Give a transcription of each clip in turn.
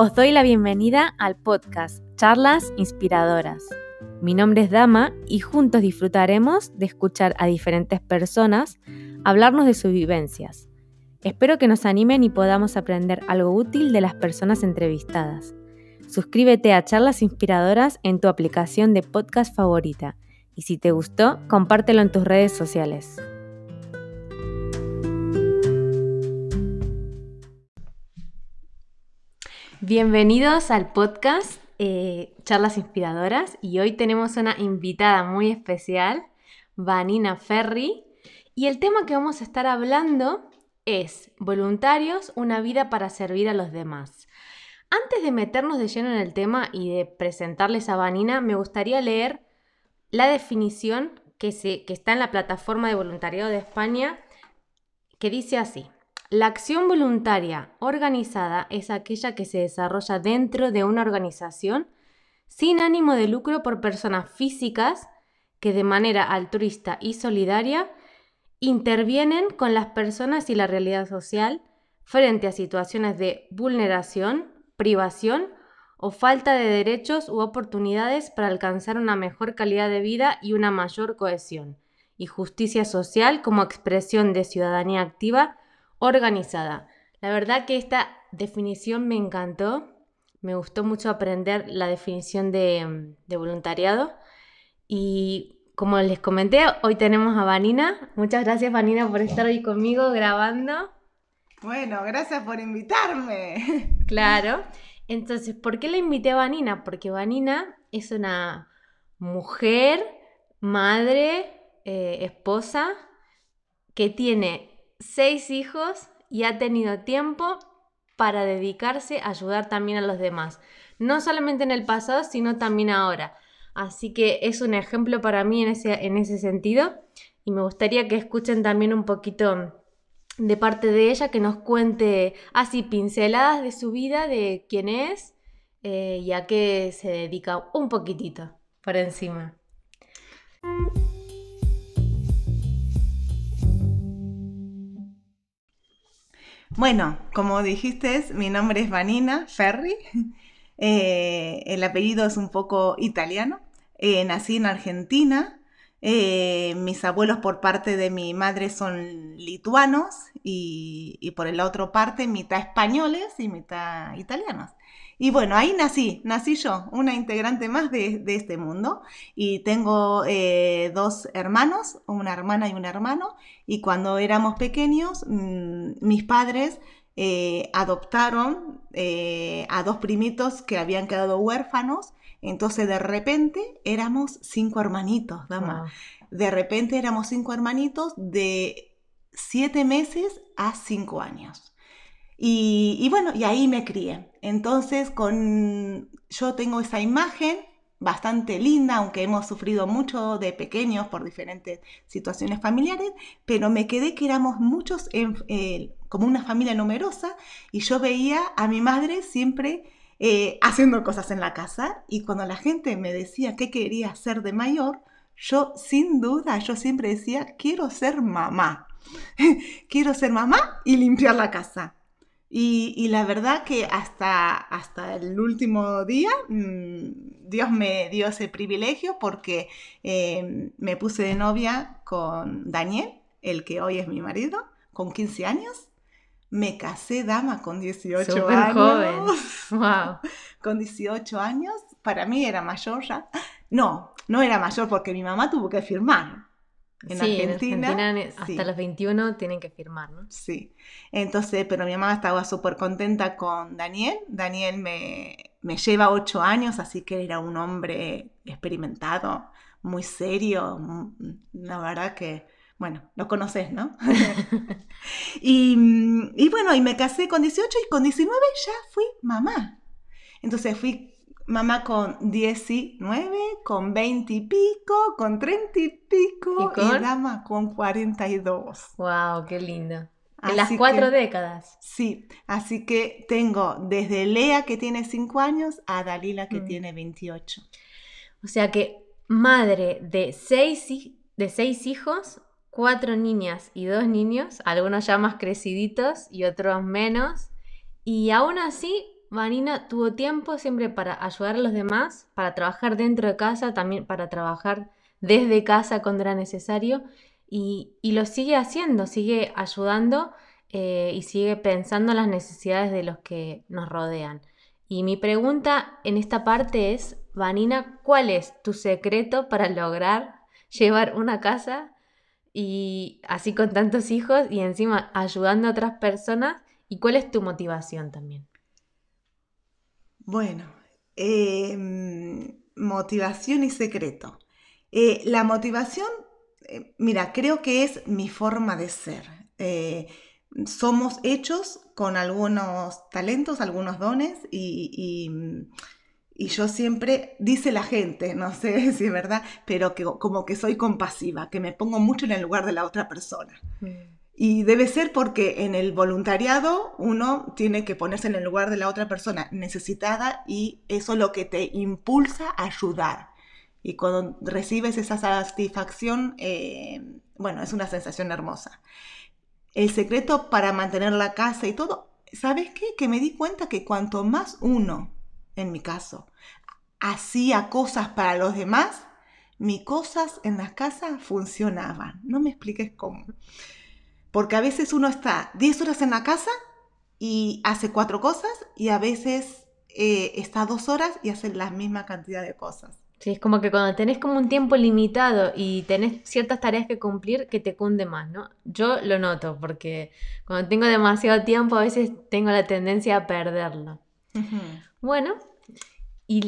Os doy la bienvenida al podcast Charlas Inspiradoras. Mi nombre es Dama y juntos disfrutaremos de escuchar a diferentes personas hablarnos de sus vivencias. Espero que nos animen y podamos aprender algo útil de las personas entrevistadas. Suscríbete a Charlas Inspiradoras en tu aplicación de podcast favorita y si te gustó, compártelo en tus redes sociales. Bienvenidos al podcast eh, Charlas Inspiradoras y hoy tenemos una invitada muy especial, Vanina Ferri, y el tema que vamos a estar hablando es Voluntarios, una vida para servir a los demás. Antes de meternos de lleno en el tema y de presentarles a Vanina, me gustaría leer la definición que, se, que está en la plataforma de voluntariado de España, que dice así. La acción voluntaria organizada es aquella que se desarrolla dentro de una organización sin ánimo de lucro por personas físicas que de manera altruista y solidaria intervienen con las personas y la realidad social frente a situaciones de vulneración, privación o falta de derechos u oportunidades para alcanzar una mejor calidad de vida y una mayor cohesión y justicia social como expresión de ciudadanía activa organizada. La verdad que esta definición me encantó. Me gustó mucho aprender la definición de, voluntariado. Y como les comenté, hoy tenemos a Vanina. Muchas gracias, Vanina, por estar hoy conmigo grabando. Bueno, gracias por invitarme. Claro. Entonces, ¿por qué la invité a Vanina? Porque Vanina es una mujer, madre, eh, esposa, que tiene seis hijos y ha tenido tiempo para dedicarse a ayudar también a los demás. No solamente en el pasado, sino también ahora. Así que es un ejemplo para mí en ese, en ese sentido y me gustaría que escuchen también un poquito de parte de ella, que nos cuente así pinceladas de su vida, de quién es eh, y a qué se dedica un poquitito por encima. Bueno, como dijiste, mi nombre es Vanina Ferri. Eh, el apellido es un poco italiano. Eh, nací en Argentina. Eh, mis abuelos por parte de mi madre son lituanos y, y por la otra parte mitad españoles y mitad italianos. Y bueno, ahí nací, nací yo, una integrante más de, este mundo. Y tengo eh, dos hermanos, una hermana y un hermano. Y cuando éramos pequeños, mm, mis padres eh, adoptaron eh, a dos primitos que habían quedado huérfanos. Entonces de repente éramos cinco hermanitos, dama. De repente éramos cinco hermanitos de siete meses a cinco años. Y, bueno, y ahí me crié. Entonces, con, yo tengo esa imagen bastante linda, aunque hemos sufrido mucho de pequeños por diferentes situaciones familiares, pero me quedé que éramos muchos eh, como una familia numerosa y yo veía a mi madre siempre eh, haciendo cosas en la casa y cuando la gente me decía qué quería ser de mayor, yo sin duda, yo siempre decía, quiero ser mamá. quiero ser mamá y limpiar la casa. Y, la verdad que hasta, hasta el último día mm, Dios me dio ese privilegio porque eh, me puse de novia con Daniel, el que hoy es mi marido, con 15 años. Me casé dama con 18 años. joven. Wow. con 18 años. Para mí era mayor ya. No, no era mayor porque mi mamá tuvo que firmar. En Argentina, hasta los 21 tienen que firmar, ¿no? Sí. Entonces, pero mi mamá estaba súper contenta con Daniel. Daniel me, me lleva 8 años, así que era un hombre experimentado, muy serio. La verdad que, bueno, lo conoces, ¿no? y, y bueno, y me casé con 18 y con 19 ya fui mamá. Entonces fui mamá con 19, con 20 y pico, con 30 y pico y, dama con 42. ¡Wow! ¡Qué lindo! En las cuatro décadas. Sí, así que tengo desde Lea que tiene 5 años a Dalila que mm. tiene 28. O sea que madre de seis, de seis hijos, cuatro niñas y dos niños, algunos ya más creciditos y otros menos, y aún así Vanina tuvo tiempo siempre para ayudar a los demás, para trabajar dentro de casa, también para trabajar desde casa cuando era necesario y, lo sigue haciendo, sigue ayudando eh, y sigue pensando en las necesidades de los que nos rodean. Y mi pregunta en esta parte es, Vanina, ¿cuál es tu secreto para lograr llevar una casa y así con tantos hijos y encima ayudando a otras personas? ¿Y cuál es tu motivación también? Bueno, em, motivación y secreto. Eh, la motivación, eh, mira, creo que es mi forma de ser. Eh, somos hechos con algunos talentos, algunos dones y, yo siempre, dice la gente, no sé si es verdad, pero que como que soy compasiva, que me pongo mucho en el lugar de la otra persona. Mm. Y debe ser porque en el voluntariado uno tiene que ponerse en el lugar de la otra persona necesitada y eso es lo que te impulsa a ayudar. Y cuando recibes esa satisfacción, eh, bueno, es una sensación hermosa. El secreto para mantener la casa y todo, ¿sabes qué? Que me di cuenta que cuanto más uno, en mi caso, hacía cosas para los demás, mis cosas en la casa funcionaban. No me expliques cómo. Porque a veces uno está 10 horas en la casa y hace cuatro cosas y a veces eh, está dos horas y hace la misma cantidad de cosas. Sí, es como que cuando tenés como un tiempo limitado y tenés ciertas tareas que cumplir, que te cunde más, ¿no? Yo lo noto porque cuando tengo demasiado tiempo a veces tengo la tendencia a perderlo. Bueno, y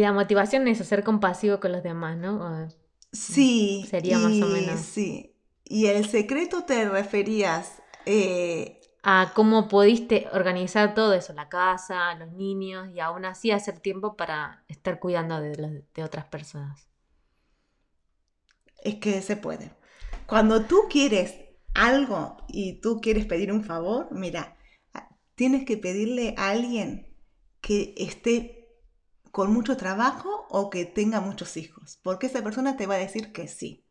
la, motivación es ser compasivo con los demás, ¿no? sí. Sería más o menos. Sí, ¿Y el secreto te referías eh, a cómo pudiste organizar todo eso, la casa, los niños, y aún así hacer tiempo para estar cuidando de, de otras personas? Es que se puede. Cuando tú quieres algo y tú quieres pedir un favor, mira, tienes que pedirle a alguien que esté con mucho trabajo o que tenga muchos hijos, porque esa persona te va a decir que sí.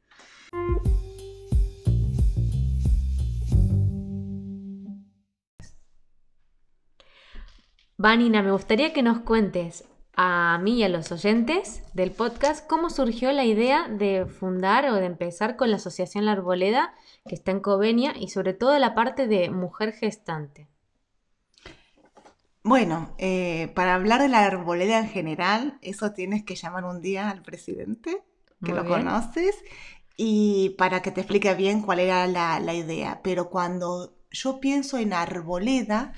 Vanina, me gustaría que nos cuentes a mí y a los oyentes del podcast cómo surgió la idea de fundar o de empezar con la Asociación La Arboleda, que está en Covenia, y sobre todo la parte de mujer gestante. Bueno, eh, para hablar de la arboleda en general, eso tienes que llamar un día al presidente, que lo conoces, y para que te explique bien cuál era la, idea. Pero cuando yo pienso en arboleda,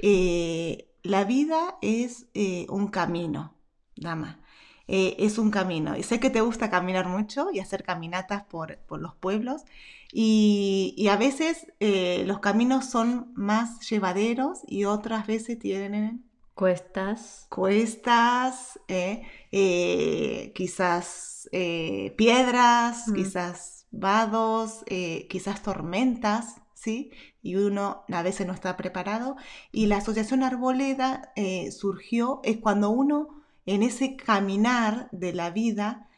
eh, la vida es eh, un camino, dama. Eh, es un camino. Y sé que te gusta caminar mucho y hacer caminatas por, los pueblos. Y, a veces eh, los caminos son más llevaderos y otras veces tienen... Cuestas. Cuestas, quizás piedras, quizás vados, quizás tormentas. Y uno a veces no está preparado. Y la Asociación Arboleda eh, surgió, es cuando uno en ese caminar de la vida,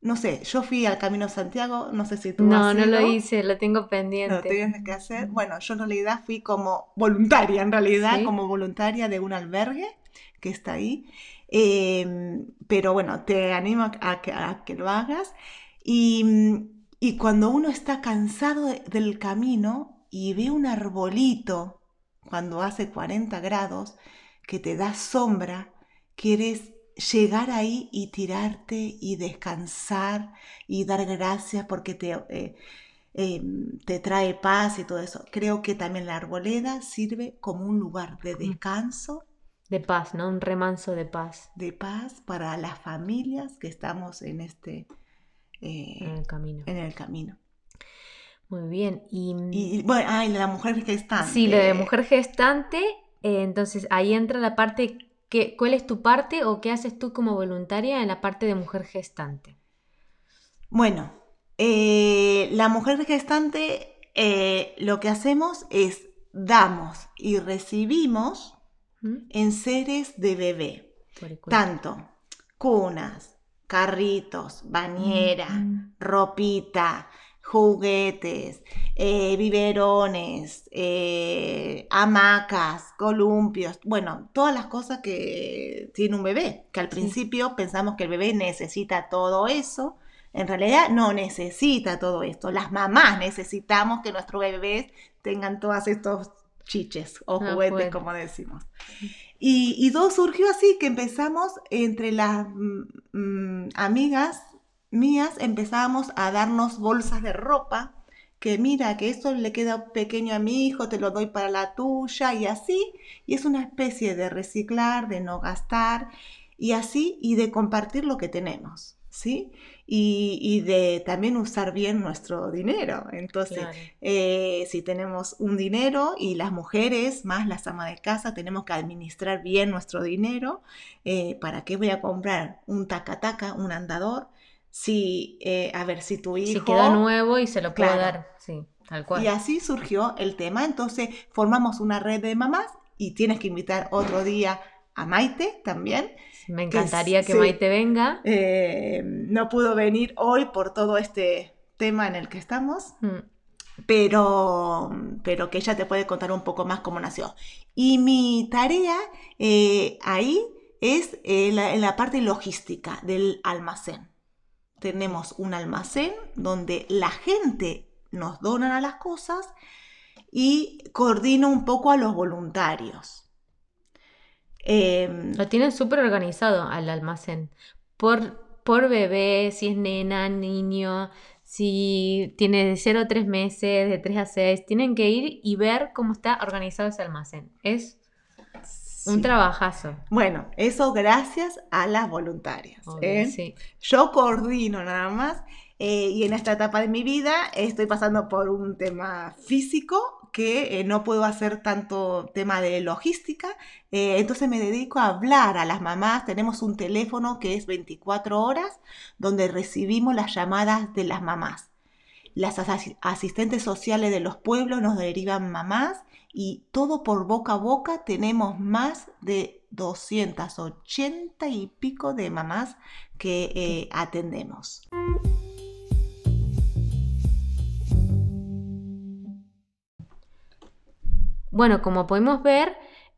no sé, yo fui al Camino Santiago, no sé si tú No, no lo hice, lo tengo pendiente. Lo tienes que hacer. Bueno, yo en realidad fui como voluntaria, en realidad, como voluntaria de un albergue que está ahí. Em, pero bueno, te animo a que, lo hagas. Y, y, cuando uno está cansado del camino, y ve un arbolito cuando hace 40 grados que te da sombra, quieres llegar ahí y tirarte y descansar y dar gracias porque te, eh, em, te trae paz y todo eso. Creo que también la arboleda sirve como un lugar de descanso. De paz, ¿no? Un remanso de paz. De paz para las familias que estamos en este... Eh, en el camino. En el camino. Muy bien. Y, y bueno, ah, la mujer gestante. Sí, la de mujer gestante. Eh, entonces ahí entra la parte, que, ¿cuál es tu parte o qué haces tú como voluntaria en la parte de mujer gestante? Bueno, eh, la mujer gestante eh, lo que hacemos es damos y recibimos ¿Mm? en seres de bebé. Tanto cunas, carritos, bañera, mm. ropita, juguetes, eh, biberones, eh, hamacas, columpios, bueno, todas las cosas que tiene un bebé, que al principio pensamos que el bebé necesita todo eso, en realidad no necesita todo esto, las mamás necesitamos que nuestros bebés tengan todos estos chiches o ah, juguetes, como decimos. Y, y, todo surgió así, que empezamos entre las mm, mm, amigas mías, empezábamos a darnos bolsas de ropa, que mira, que esto le queda pequeño a mi hijo, te lo doy para la tuya, y así, y es una especie de reciclar, de no gastar, y así, y de compartir lo que tenemos. ¿sí? Y, de también usar bien nuestro dinero. Entonces, eh, si tenemos un dinero y las mujeres, más las amas de casa, tenemos que administrar bien nuestro dinero, eh, ¿para qué voy a comprar un taca-taca, un andador? Si, eh, a ver, si tu hijo... Si quedó nuevo y se lo puedo dar, sí, tal cual. Y así surgió el tema, entonces formamos una red de mamás y tienes que invitar otro día a Maite también. Me encantaría que, Maite venga. Eh, no pudo venir hoy por todo este tema en el que estamos. Mm. Pero, pero que ella te puede contar un poco más cómo nació. Y mi tarea eh, ahí es en la parte logística del almacén. Tenemos un almacén donde la gente nos dona las cosas y coordina un poco a los voluntarios. Em, Lo tienen súper organizado al almacén. Por, por bebé, si es nena, niño, si tiene de 0 a 3 meses, de 3 a 6, tienen que ir y ver cómo está organizado ese almacén. Es un trabajazo. Bueno, eso gracias a las voluntarias. ¿eh? Yo coordino nada más eh, y en esta etapa de mi vida estoy pasando por un tema físico que eh, no puedo hacer tanto tema de logística, entonces me dedico a hablar a las mamás. Tenemos un teléfono que es 24 horas donde recibimos las llamadas de las mamás. Las asistentes sociales de los pueblos nos derivan mamás y todo por boca a boca tenemos más de 280 y pico de mamás que eh, atendemos. Bueno, como podemos ver,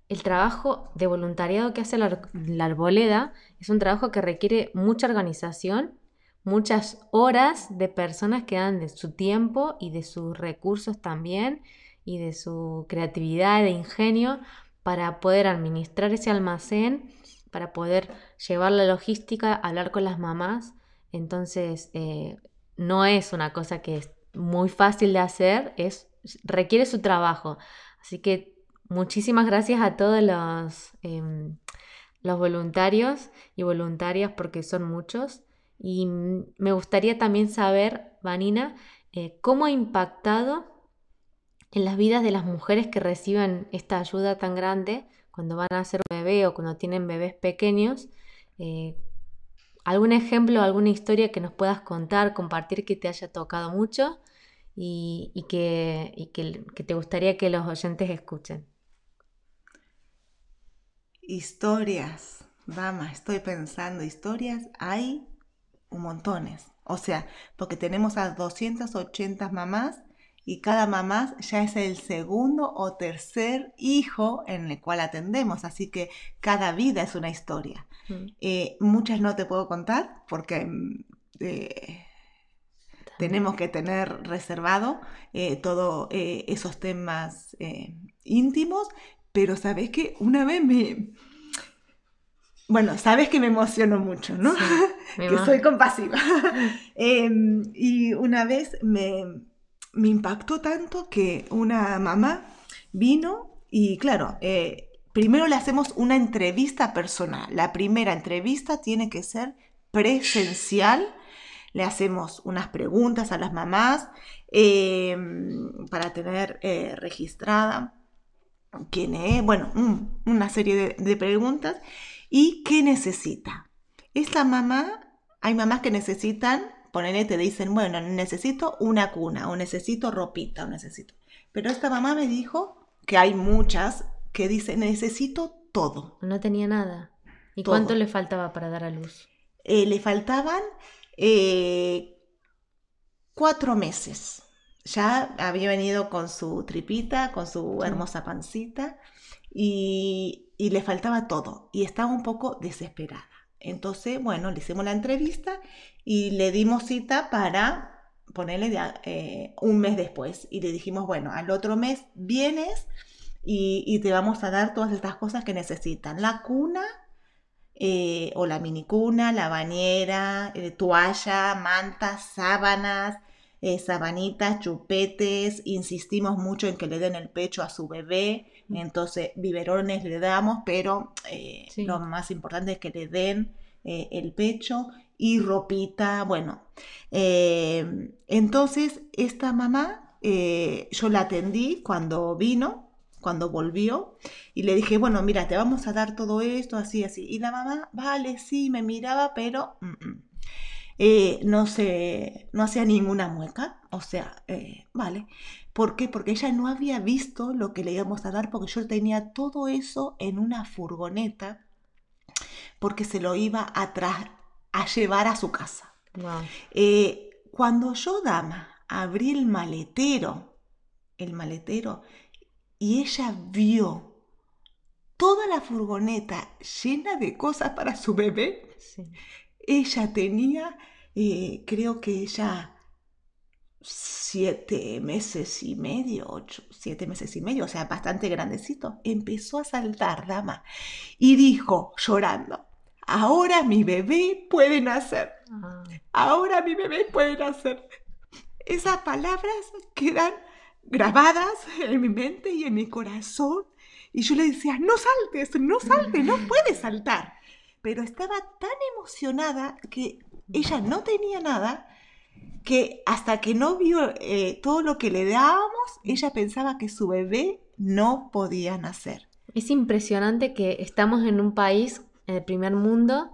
el trabajo de voluntariado que hace la, arboleda es un trabajo que requiere mucha organización, muchas horas de personas que dan de su tiempo y de sus recursos también y de su creatividad, de ingenio para poder administrar ese almacén, para poder llevar la logística, hablar con las mamás. Entonces, eh, no es una cosa que es muy fácil de hacer, es, requiere su trabajo. Así que muchísimas gracias a todos los, em, los voluntarios y voluntarias porque son muchos. Y me gustaría también saber, Vanina, eh, cómo ha impactado en las vidas de las mujeres que reciben esta ayuda tan grande cuando van a hacer un bebé o cuando tienen bebés pequeños. Eh, ¿Algún ejemplo, alguna historia que nos puedas contar, compartir que te haya tocado mucho? y, que, te gustaría que los oyentes escuchen? Historias, vamos, estoy pensando, historias hay un montones. O sea, porque tenemos a 280 mamás y cada mamá ya es el segundo o tercer hijo en el cual atendemos, así que cada vida es una historia. Mm. Eh, muchas no te puedo contar porque mm, eh, tenemos que tener reservado eh, todos eh, esos temas íntimos, pero sabes que una vez me... Bueno, sabes que me emociono mucho, ¿no? que soy compasiva. Em, y una vez me, me, impactó tanto que una mamá vino y claro, primero le hacemos una entrevista personal. La primera entrevista tiene que ser presencial le hacemos unas preguntas a las mamás em, para tener eh, registrada quién es, bueno, una serie de, preguntas y qué necesita. Esta mamá, hay mamás que necesitan, ponele, te dicen, bueno, necesito una cuna o necesito ropita o necesito. Pero esta mamá me dijo que hay muchas que dicen, necesito todo. No tenía nada. ¿Y cuánto le faltaba para dar a luz? Eh, le faltaban eh, cuatro meses. Ya había venido con su tripita, con su hermosa pancita y, y le faltaba todo y estaba un poco desesperada. Entonces, bueno, le hicimos la entrevista y le dimos cita para ponerle eh, un mes después. Y le dijimos, bueno, al otro mes vienes y, te vamos a dar todas estas cosas que necesitan. La cuna eh, o la minicuna, la bañera, eh, toalla, mantas, sábanas, sabanitas, chupetes. Insistimos mucho en que le den el pecho a su bebé entonces, biberones le damos, pero eh, lo más importante es que le den eh, el pecho y ropita, bueno. Eh, entonces, esta mamá, yo la atendí cuando vino, cuando volvió, y le dije, bueno, mira, te vamos a dar todo esto, así, así. Y la mamá, vale, sí, me miraba, pero... Mm, mm. no, se, no hacía ninguna mueca, o sea, vale. ¿Por qué? Porque ella no había visto lo que le íbamos a dar porque yo tenía todo eso en una furgoneta porque se lo iba a, a llevar a su casa. Eh, cuando yo, dama, abrí el maletero, el maletero, y ella vio toda la furgoneta llena de cosas para su bebé, ella tenía, eh, creo que ella siete meses y medio, ocho, siete meses y medio, o sea, bastante grandecito, empezó a saltar, dama, y dijo, llorando, ahora mi bebé puede nacer, ah. ahora mi bebé puede nacer. Esas palabras quedan grabadas en mi mente y en mi corazón, y yo le decía, no saltes, no saltes, no puedes saltar. Pero estaba tan emocionada que ella no tenía nada, que hasta que no vio eh, todo lo que le dábamos, ella pensaba que su bebé no podía nacer. Es impresionante que estamos en un país, en el primer mundo,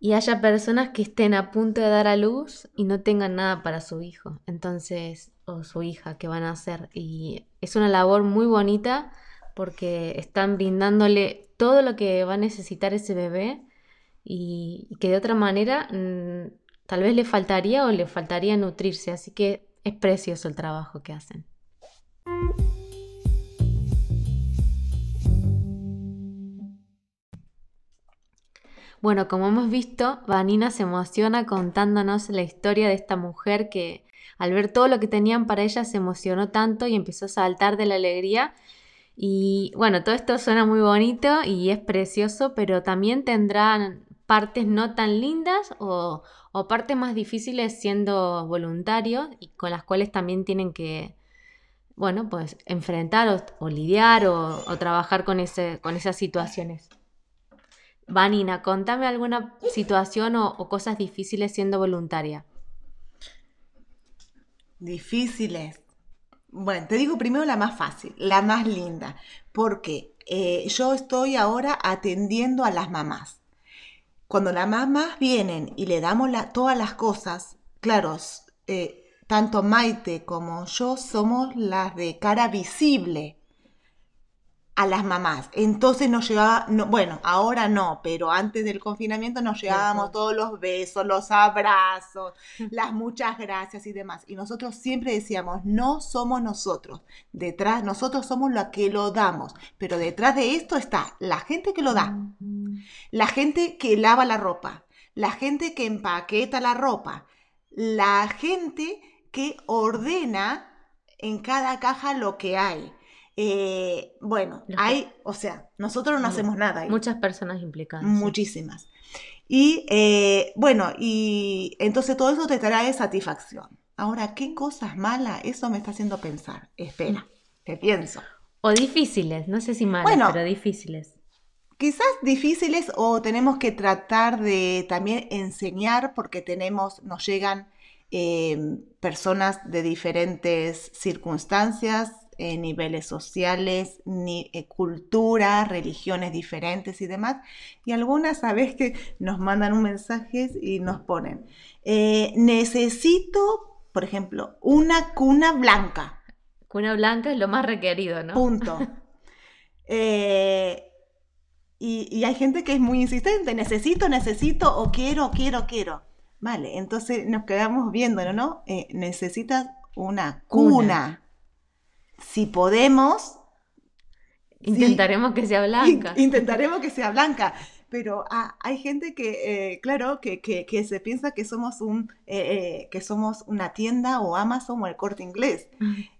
y haya personas que estén a punto de dar a luz y no tengan nada para su hijo, entonces, o su hija que van a hacer. Y es una labor muy bonita porque están brindándole todo lo que va a necesitar ese bebé y, que de otra manera mm, tal vez le faltaría o le faltaría nutrirse, así que es precioso el trabajo que hacen. Bueno, como hemos visto, Vanina se emociona contándonos la historia de esta mujer que al ver todo lo que tenían para ella se emocionó tanto y empezó a saltar de la alegría. Y bueno, todo esto suena muy bonito y es precioso, pero también tendrán partes no tan lindas o, o partes más difíciles siendo voluntarios y con las cuales también tienen que, bueno, pues enfrentar o, lidiar o, trabajar con, ese, con esas situaciones. Vanina, contame alguna situación o, o cosas difíciles siendo voluntaria. Difíciles. Bueno, te digo primero la más fácil, la más linda, porque eh, yo estoy ahora atendiendo a las mamás. Cuando las mamás vienen y le damos todas las cosas, claro, eh, tanto Maite como yo somos las de cara visible a las mamás. Entonces nos llevaba, bueno, ahora no, pero antes del confinamiento nos llevábamos todos los besos, los abrazos, las muchas gracias y demás. Y nosotros siempre decíamos, no somos nosotros. Detrás, nosotros somos los que lo damos. Pero detrás de esto está la gente que lo da, la gente que lava la ropa, la gente que empaqueta la ropa, la gente que ordena en cada caja lo que hay eh, bueno, hay, o sea, nosotros no hacemos nada. Muchas personas implicadas. Muchísimas. Y eh, bueno, y entonces todo eso te trae satisfacción. Ahora, ¿qué cosas malas? Eso me está haciendo pensar. Espera, te pienso. O difíciles, no sé si malas, pero difíciles. Quizás difíciles o tenemos que tratar de también enseñar porque tenemos, nos llegan eh, personas de diferentes circunstancias, eh, niveles sociales, ni, eh, cultura, religiones diferentes y demás. Y algunas, sabes que nos mandan un mensaje y nos ponen, eh, necesito, por ejemplo, una cuna blanca. Cuna blanca es lo más requerido, ¿no? Punto. y, y hay gente que es muy insistente, necesito, necesito, o quiero, quiero, quiero. Vale, entonces nos quedamos viéndolo, ¿no? Eh, necesitas una cuna. Si podemos... Intentaremos que sea blanca. Intentaremos que sea blanca pero ah, hay gente que, eh, claro, que, que, se piensa que somos, un, eh, eh, que somos una tienda o Amazon o el corte inglés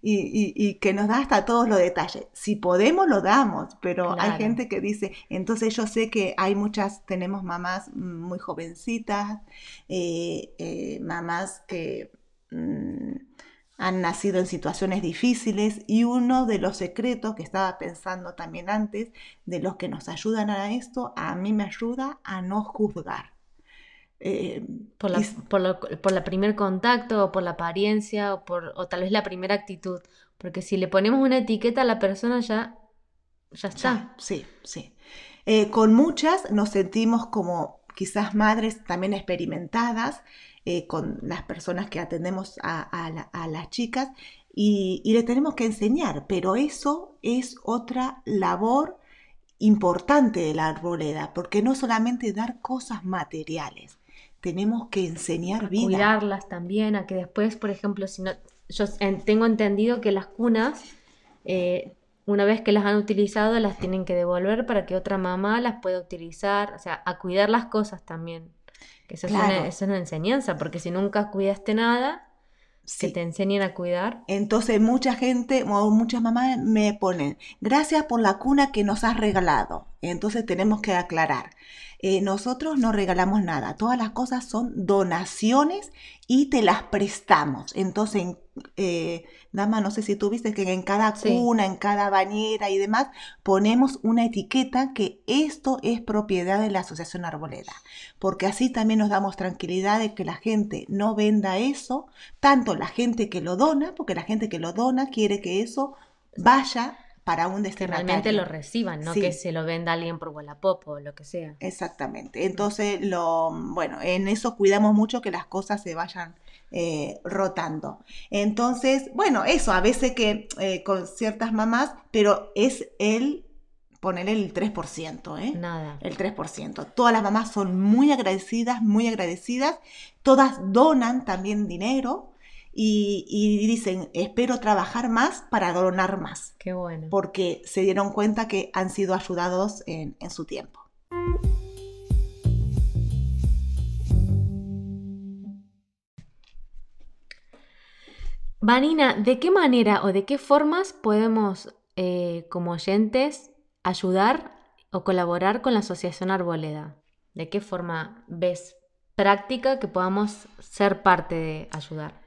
y, y, que nos da hasta todos los detalles. Si podemos, lo damos, pero hay gente que dice, entonces yo sé que hay muchas, tenemos mamás muy jovencitas, mamás que... Mm, han nacido en situaciones difíciles y uno de los secretos que estaba pensando también antes, de los que nos ayudan a esto, a mí me ayuda a no juzgar. Eh, por, la, por, primer contacto o por la apariencia o, por, o tal vez la primera actitud, porque si le ponemos una etiqueta a la persona ya, ya está. sí, sí. Eh, con muchas nos sentimos como quizás madres también experimentadas eh, con las personas que atendemos a, las chicas y, le tenemos que enseñar, pero eso es otra labor importante de la arboleda, porque no solamente dar cosas materiales, tenemos que enseñar vida. Cuidarlas también, a que después, por ejemplo, si no, yo tengo entendido que las cunas, eh, una vez que las han utilizado, las tienen que devolver para que otra mamá las pueda utilizar, o sea, a cuidar las cosas también. Que eso, es una, enseñanza, porque si nunca cuidaste nada, que te enseñen a cuidar. Entonces mucha gente, o muchas mamás me ponen, gracias por la cuna que nos has regalado. Entonces tenemos que aclarar. Eh, nosotros no regalamos nada, todas las cosas son donaciones y te las prestamos. Entonces, eh, Dama, no sé si tú viste que en cada cuna, en cada bañera y demás, ponemos una etiqueta que esto es propiedad de la Asociación Arboleda, porque así también nos damos tranquilidad de que la gente no venda eso, tanto la gente que lo dona, porque la gente que lo dona quiere que eso vaya para un destinatario. Que realmente lo reciban, no que se lo venda alguien por Wallapop o lo que sea. Exactamente. Entonces, lo, bueno, en eso cuidamos mucho que las cosas se vayan eh, rotando. Entonces, bueno, eso, a veces que eh, con ciertas mamás, pero es el poner el 3%, ¿eh? Nada. El 3%. Todas las mamás son muy agradecidas, muy agradecidas. Todas donan también dinero y, dicen, espero trabajar más para donar más. Qué bueno. Porque se dieron cuenta que han sido ayudados en, en su tiempo. Vanina, ¿de qué manera o de qué formas podemos, eh, como oyentes, ayudar o colaborar con la Asociación Arboleda? ¿De qué forma ves práctica que podamos ser parte de ayudar?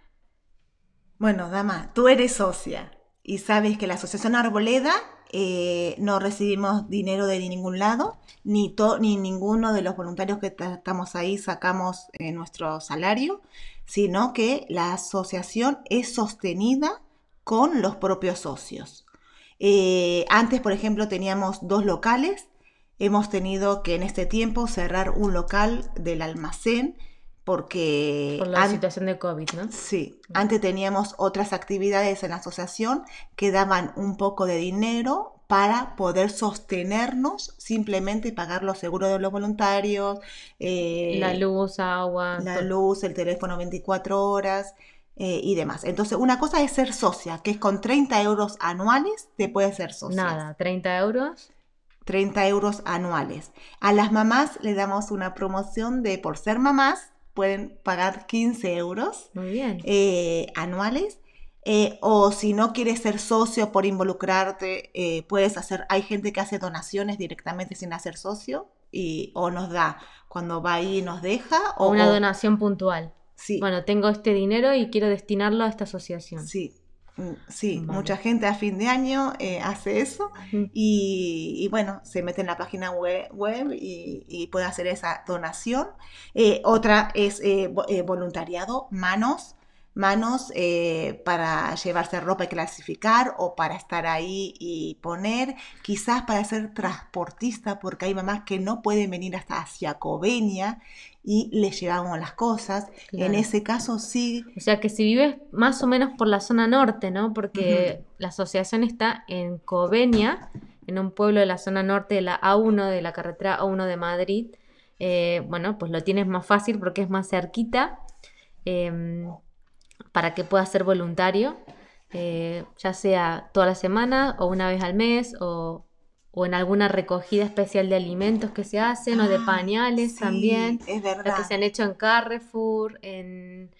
Bueno, Dama, tú eres socia y sabes que la Asociación Arboleda eh, no recibimos dinero de ningún lado, ni, ni ninguno de los voluntarios que estamos ahí sacamos eh, nuestro salario, sino que la asociación es sostenida con los propios socios. Eh, antes, por ejemplo, teníamos dos locales, hemos tenido que en este tiempo cerrar un local del almacén porque... Por la situación de COVID, ¿no? Sí, antes teníamos otras actividades en la asociación que daban un poco de dinero para poder sostenernos simplemente pagar los seguros de los voluntarios. Eh, la luz, agua. La luz, el teléfono 24 horas. Eh, y demás. Entonces, una cosa es ser socia, que es con 30 euros anuales te puedes ser socia. Nada, 30 euros. 30 euros anuales. A las mamás le damos una promoción de por ser mamás, pueden pagar 15 euros eh, anuales. Eh, o si no quieres ser socio por involucrarte, eh, puedes hacer, hay gente que hace donaciones directamente sin hacer socio y, o nos da cuando va ahí y nos deja. O, una donación puntual. Sí. Bueno, tengo este dinero y quiero destinarlo a esta asociación. Sí, Mm, sí, mucha gente a fin de año eh, hace eso y, bueno, se mete en la página web, y, puede hacer esa donación. Eh, otra es eh, voluntariado, manos, manos para llevarse ropa y clasificar o para estar ahí y poner, quizás para ser transportista, porque hay mamás que no pueden venir hasta hacia Covenia y le llevamos las cosas. En ese caso sí. O sea que si vives más o menos por la zona norte, ¿no? Porque la asociación está en Covenia, en un pueblo de la zona norte de la A1, de la carretera A1 de Madrid. eh, bueno, pues lo tienes más fácil porque es más cerquita em, para que puedas ser voluntario, eh, ya sea toda la semana o una vez al mes o, en alguna recogida especial de alimentos que se hacen o de ah, pañales también. Es verdad. que se han hecho en Carrefour, en,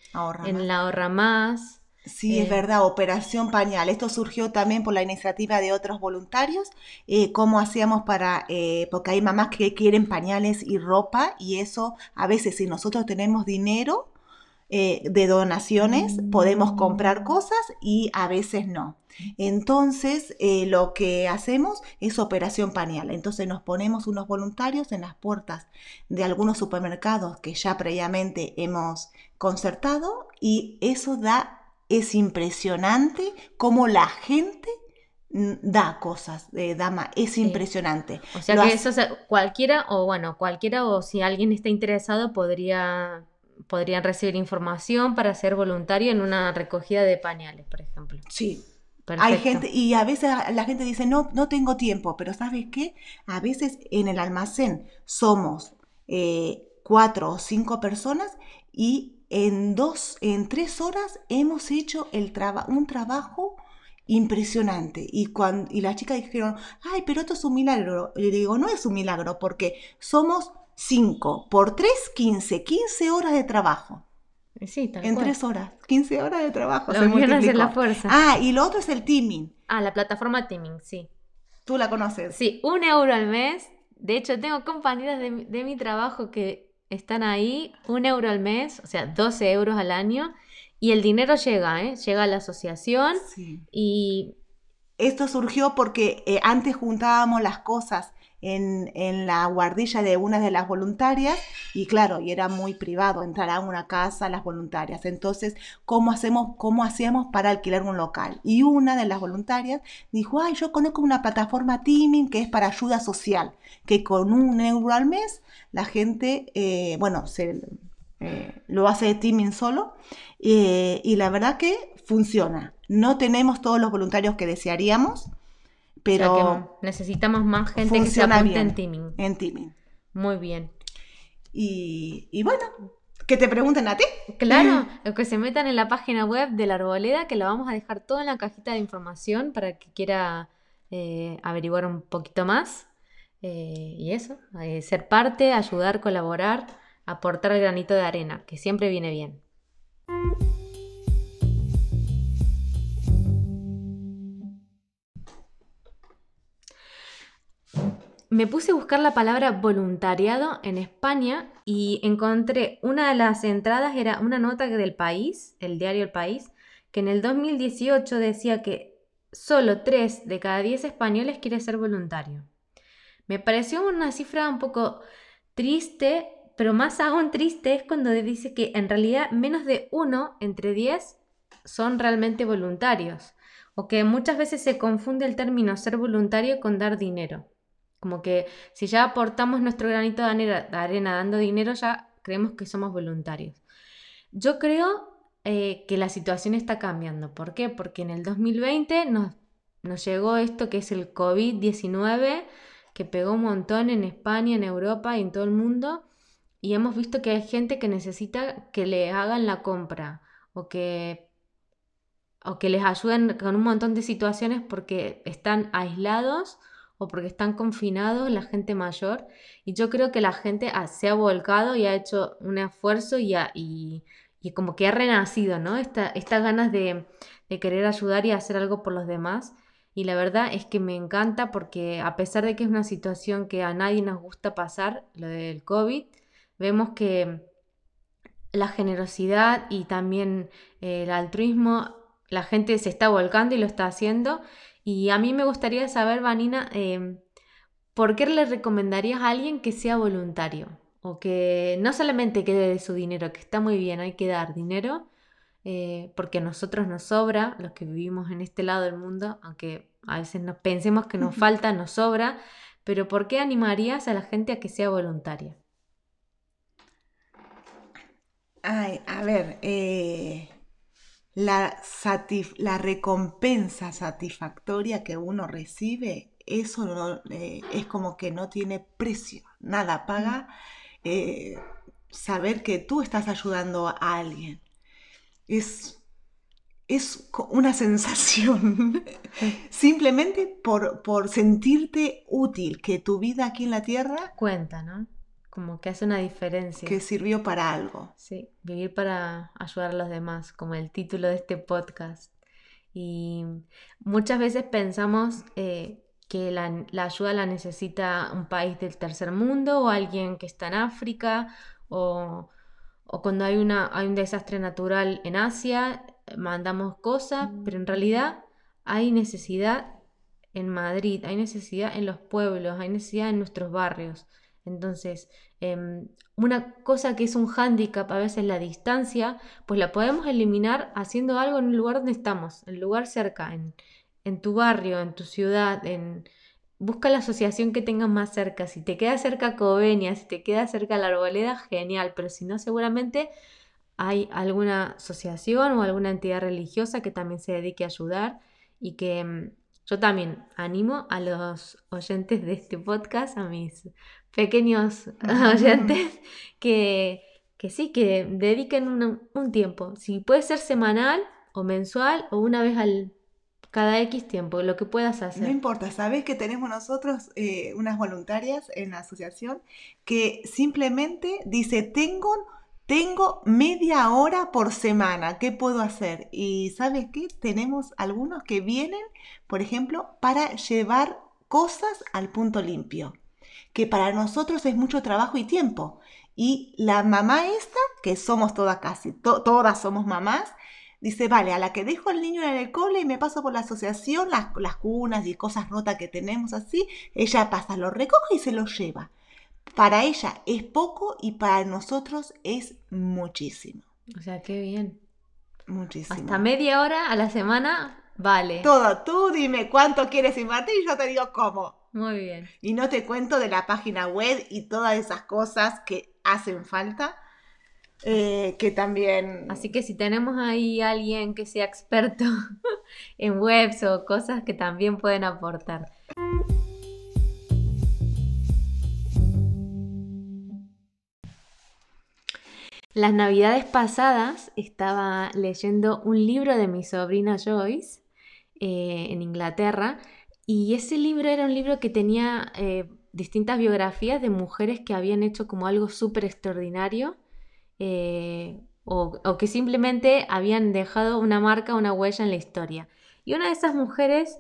en la Ahorra Más. Sí, es verdad, Operación Pañal. Esto surgió también por la iniciativa de otros voluntarios. Eh, ¿Cómo hacíamos para...? Eh, porque hay mamás que quieren pañales y ropa y eso a veces si nosotros tenemos dinero eh, de donaciones podemos comprar cosas y a veces no. Entonces lo que hacemos es Operación Pañal. Entonces nos ponemos unos voluntarios en las puertas de algunos supermercados que ya previamente hemos concertado y eso da es impresionante cómo la gente da cosas de dama, es impresionante. O sea que eso cualquiera o bueno, cualquiera o si alguien está interesado podría podrían recibir información para ser voluntario en una recogida de pañales, por ejemplo. Sí. Hay gente, y a veces la gente dice, no, no tengo tiempo, pero ¿sabes qué? A veces en el almacén somos eh, cuatro o cinco personas y en dos, en tres horas hemos hecho el un trabajo impresionante. Y, cuando, y las chicas dijeron, ay, pero esto es un milagro. Y le digo, no es un milagro, porque somos cinco, por tres, quince, quince horas de trabajo. Sí, en tres horas, quince horas de trabajo. Lo se la fuerza. Ah, y lo otro es el teaming. Ah, la plataforma teaming, sí. ¿Tú la conoces? Sí, un euro al mes. De hecho, tengo compañeras de, de mi trabajo que están ahí un euro al mes, o sea, 12 euros al año, y el dinero llega, ¿eh? llega a la asociación y... Esto surgió porque eh, antes juntábamos las cosas en, la guardilla de una de las voluntarias y claro, y era muy privado entrar a una casa las voluntarias. Entonces, ¿cómo, hacemos, ¿cómo hacíamos para alquilar un local? Y una de las voluntarias dijo, ay, yo conozco una plataforma Teaming que es para ayuda social, que con un euro al mes la gente, eh, bueno, se, eh, lo hace Teaming solo eh, y la verdad que funciona. No tenemos todos los voluntarios que desearíamos, pero necesitamos más gente que se apunte en teaming. En teaming. Muy bien. Y, bueno, que te pregunten a ti. Claro, que se metan en la página web de la Arboleda, que la vamos a dejar todo en la cajita de información para que quiera eh, averiguar un poquito más. Eh, y eso, eh, ser parte, ayudar, colaborar, aportar el granito de arena, que siempre viene bien. Me puse a buscar la palabra voluntariado en España y encontré una de las entradas, era una nota del país, el diario El País, que en el 2018 decía que solo 3 de cada 10 españoles quiere ser voluntario. Me pareció una cifra un poco triste, pero más aún triste es cuando dice que en realidad menos de uno entre 10 son realmente voluntarios, o que muchas veces se confunde el término ser voluntario con dar dinero. Como que si ya aportamos nuestro granito de arena, dando dinero, ya creemos que somos voluntarios. Yo creo eh, que la situación está cambiando. ¿Por qué? Porque en el 2020 nos, nos llegó esto que es el COVID-19, que pegó un montón en España, en Europa y en todo el mundo. Y hemos visto que hay gente que necesita que le hagan la compra o que, o que les ayuden con un montón de situaciones porque están aislados o porque están confinados la gente mayor. Y yo creo que la gente se ha volcado y ha hecho un esfuerzo y, y, como que ha renacido, ¿no? Estas ganas de, querer ayudar y hacer algo por los demás. Y la verdad es que me encanta porque a pesar de que es una situación que a nadie nos gusta pasar, lo del COVID, vemos que la generosidad y también el altruismo, la gente se está volcando y lo está haciendo y a mí me gustaría saber, Vanina, em, ¿por qué le recomendarías a alguien que sea voluntario? O que no solamente quede de su dinero, que está muy bien, hay que dar dinero, eh, porque a nosotros nos sobra, los que vivimos en este lado del mundo, aunque a veces nos pensemos que nos falta, nos sobra, pero ¿por qué animarías a la gente a que sea voluntaria? Ay, a ver, eh, la, la recompensa satisfactoria que uno recibe, eso eh, es como que no tiene precio, nada paga eh, saber que tú estás ayudando a alguien. Es, es una sensación, simplemente por, por sentirte útil, que tu vida aquí en la tierra... Cuenta, ¿no? Como que hace una diferencia. Que sirvió para algo. Sí, vivir para ayudar a los demás, como el título de este podcast. Y muchas veces pensamos eh, que la, ayuda la necesita un país del tercer mundo o alguien que está en África o, cuando hay, una, hay un desastre natural en Asia, mandamos cosas, pero en realidad hay necesidad en Madrid, hay necesidad en los pueblos, hay necesidad en nuestros barrios. Entonces, em, una cosa que es un hándicap, a veces la distancia, pues la podemos eliminar haciendo algo en el lugar donde estamos, en el lugar cerca, en, en tu barrio, en tu ciudad, en... Busca la asociación que tengas más cerca. Si te queda cerca Covenia, si te queda cerca la arboleda, genial. Pero si no, seguramente hay alguna asociación o alguna entidad religiosa que también se dedique a ayudar y que em, yo también animo a los oyentes de este podcast, a mis pequeños oyentes, que, que sí, que dediquen un, tiempo. Si puede ser semanal o mensual o una vez al cada X tiempo, lo que puedas hacer. No importa, sabes que tenemos nosotros eh, unas voluntarias en la asociación que simplemente dice, tengo tengo media hora por semana, ¿qué puedo hacer? Y ¿sabes qué? Tenemos algunos que vienen, por ejemplo, para llevar cosas al punto limpio, que para nosotros es mucho trabajo y tiempo. Y la mamá esta, que somos todas casi, todas somos mamás, dice, vale, a la que dejo al niño en el cole y me paso por la asociación, las, las cunas y cosas rotas que tenemos así, ella pasa, lo recoge y se lo lleva para ella es poco y para nosotros es muchísimo. O sea, qué bien. Muchísimo. Hasta media hora a la semana vale. Todo, tú dime cuánto quieres invertir y yo te digo cómo. Muy bien. Y no te cuento de la página web y todas esas cosas que hacen falta. Eh, que también... Así que si tenemos ahí alguien que sea experto en webs o cosas que también pueden aportar. Las navidades pasadas estaba leyendo un libro de mi sobrina Joyce eh, en Inglaterra y ese libro era un libro que tenía eh, distintas biografías de mujeres que habían hecho como algo súper extraordinario eh, o, que simplemente habían dejado una marca, una huella en la historia. Y una de esas mujeres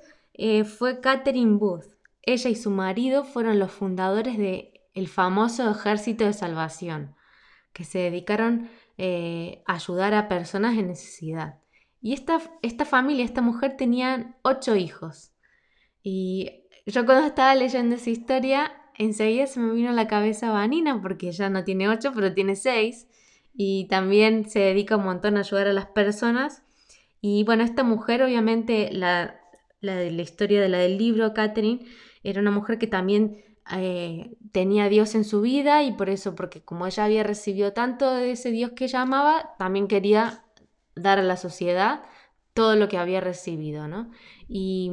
fue Catherine Booth. Ella y su marido fueron los fundadores del el famoso Ejército de Salvación que se dedicaron eh, a ayudar a personas en necesidad. Y esta, esta familia, esta mujer, tenían ocho hijos. Y yo cuando estaba leyendo esa historia, enseguida se me vino a la cabeza Vanina, porque ella no tiene ocho, pero tiene seis. Y también se dedica un montón a ayudar a las personas. Y bueno, esta mujer, obviamente, la, la historia de la del libro, Catherine, era una mujer que también eh, tenía Dios en su vida y por eso, porque como ella había recibido tanto de ese Dios que ella amaba, también quería dar a la sociedad todo lo que había recibido, ¿no? Y,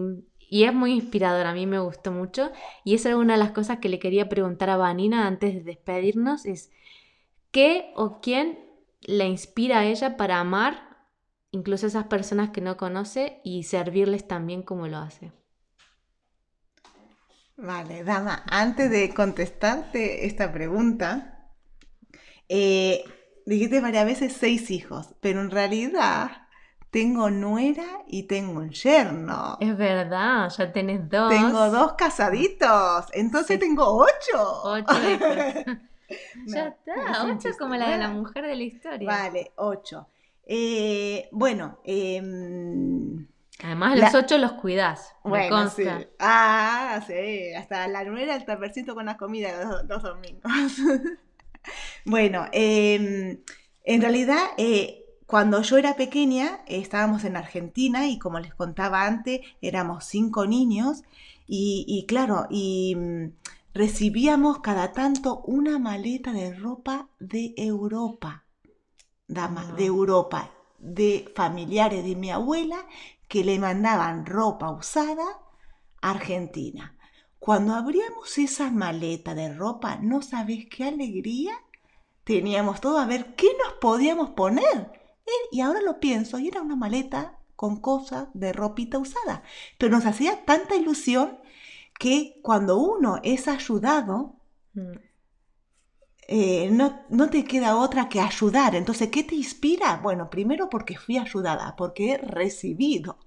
es muy inspirador, a mí me gustó mucho y esa es una de las cosas que le quería preguntar a Vanina antes de despedirnos, es ¿qué o quién le inspira a ella para amar incluso a esas personas que no conoce y servirles también como lo hace? Vale, dama, antes de contestarte esta pregunta, eh, dijiste varias veces seis hijos, pero en realidad tengo nuera y tengo un yerno. Es verdad, ya tenés dos. Tengo dos casaditos, entonces tengo ocho. Ocho ya está, ocho como la de la mujer de la historia. Vale, ocho. Eh, bueno, eh, Además, los ocho los cuidás. Bueno, sí. Ah, sí. Hasta la nuera el tapercito con la comida los, domingos. bueno, em, en realidad, eh, cuando yo era pequeña, estábamos en Argentina y como les contaba antes, éramos cinco niños y, claro, y mm, recibíamos cada tanto una maleta de ropa de Europa, dama, de Europa, de familiares de mi abuela que le mandaban ropa usada a Argentina. Cuando abríamos esa maleta de ropa, no sabes qué alegría teníamos todo a ver qué nos podíamos poner. Y ahora lo pienso, y era una maleta con cosas de ropita usada. Pero nos hacía tanta ilusión que cuando uno es ayudado, mm. eh, no, no, te queda otra que ayudar. Entonces, ¿qué te inspira? Bueno, primero porque fui ayudada, porque he recibido.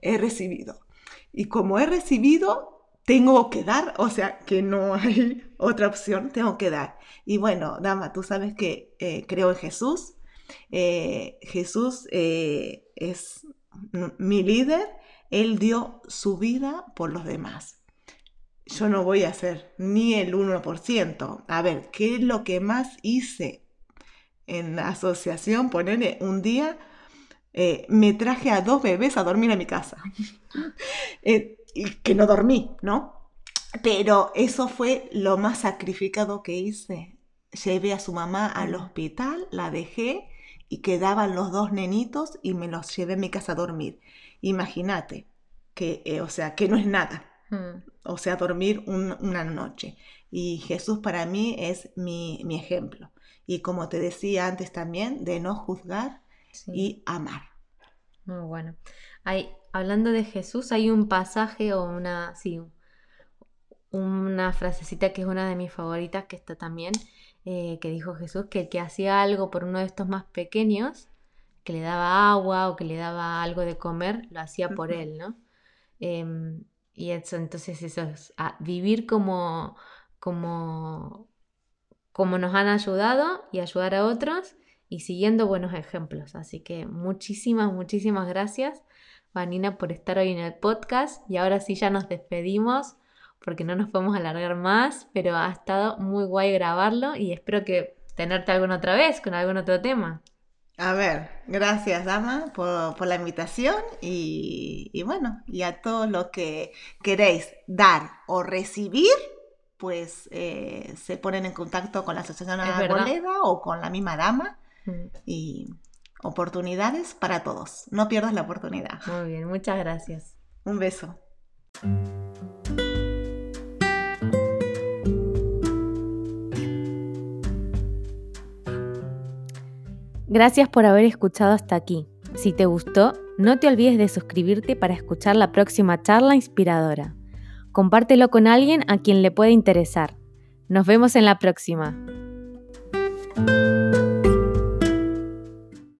He recibido. Y como he recibido, tengo que dar, o sea, que no hay otra opción, tengo que dar. Y bueno, Dama, tú sabes que eh, creo en Jesús. Eh, Jesús es mi líder, él dio su vida por los demás yo no voy a hacer ni el 1%. A ver, ¿qué es lo que más hice en la asociación? Ponerle un día, eh, me traje a dos bebés a dormir en mi casa. Eh, y que no dormí, ¿no? Pero eso fue lo más sacrificado que hice. Llevé a su mamá al hospital, la dejé y quedaban los dos nenitos y me los llevé a mi casa a dormir. Imagínate que, eh, o sea, que no es nada. Hmm o sea, dormir una noche. Y Jesús para mí es mi, ejemplo. Y como te decía antes también, de no juzgar y amar. Muy bueno. Hay, hablando de Jesús, hay un pasaje o una, sí, una frasecita que es una de mis favoritas, que está también, eh, que dijo Jesús, que el que hacía algo por uno de estos más pequeños, que le daba agua o que le daba algo de comer, lo hacía por él, ¿no? Em, y eso, entonces eso es vivir como, como, como nos han ayudado y ayudar a otros y siguiendo buenos ejemplos. Así que muchísimas, muchísimas gracias, Vanina, por estar hoy en el podcast. Y ahora sí ya nos despedimos porque no nos podemos alargar más, pero ha estado muy guay grabarlo y espero que tenerte alguna otra vez con algún otro tema. A ver, gracias, Dama, por, la invitación y, bueno, y a todos los que queréis dar o recibir, pues eh, se ponen en contacto con la Asociación Arboleda o con la misma Dama mm. y oportunidades para todos. No pierdas la oportunidad. Muy bien, muchas gracias. Un beso. Gracias por haber escuchado hasta aquí. Si te gustó, no te olvides de suscribirte para escuchar la próxima charla inspiradora. Compártelo con alguien a quien le pueda interesar. Nos vemos en la próxima.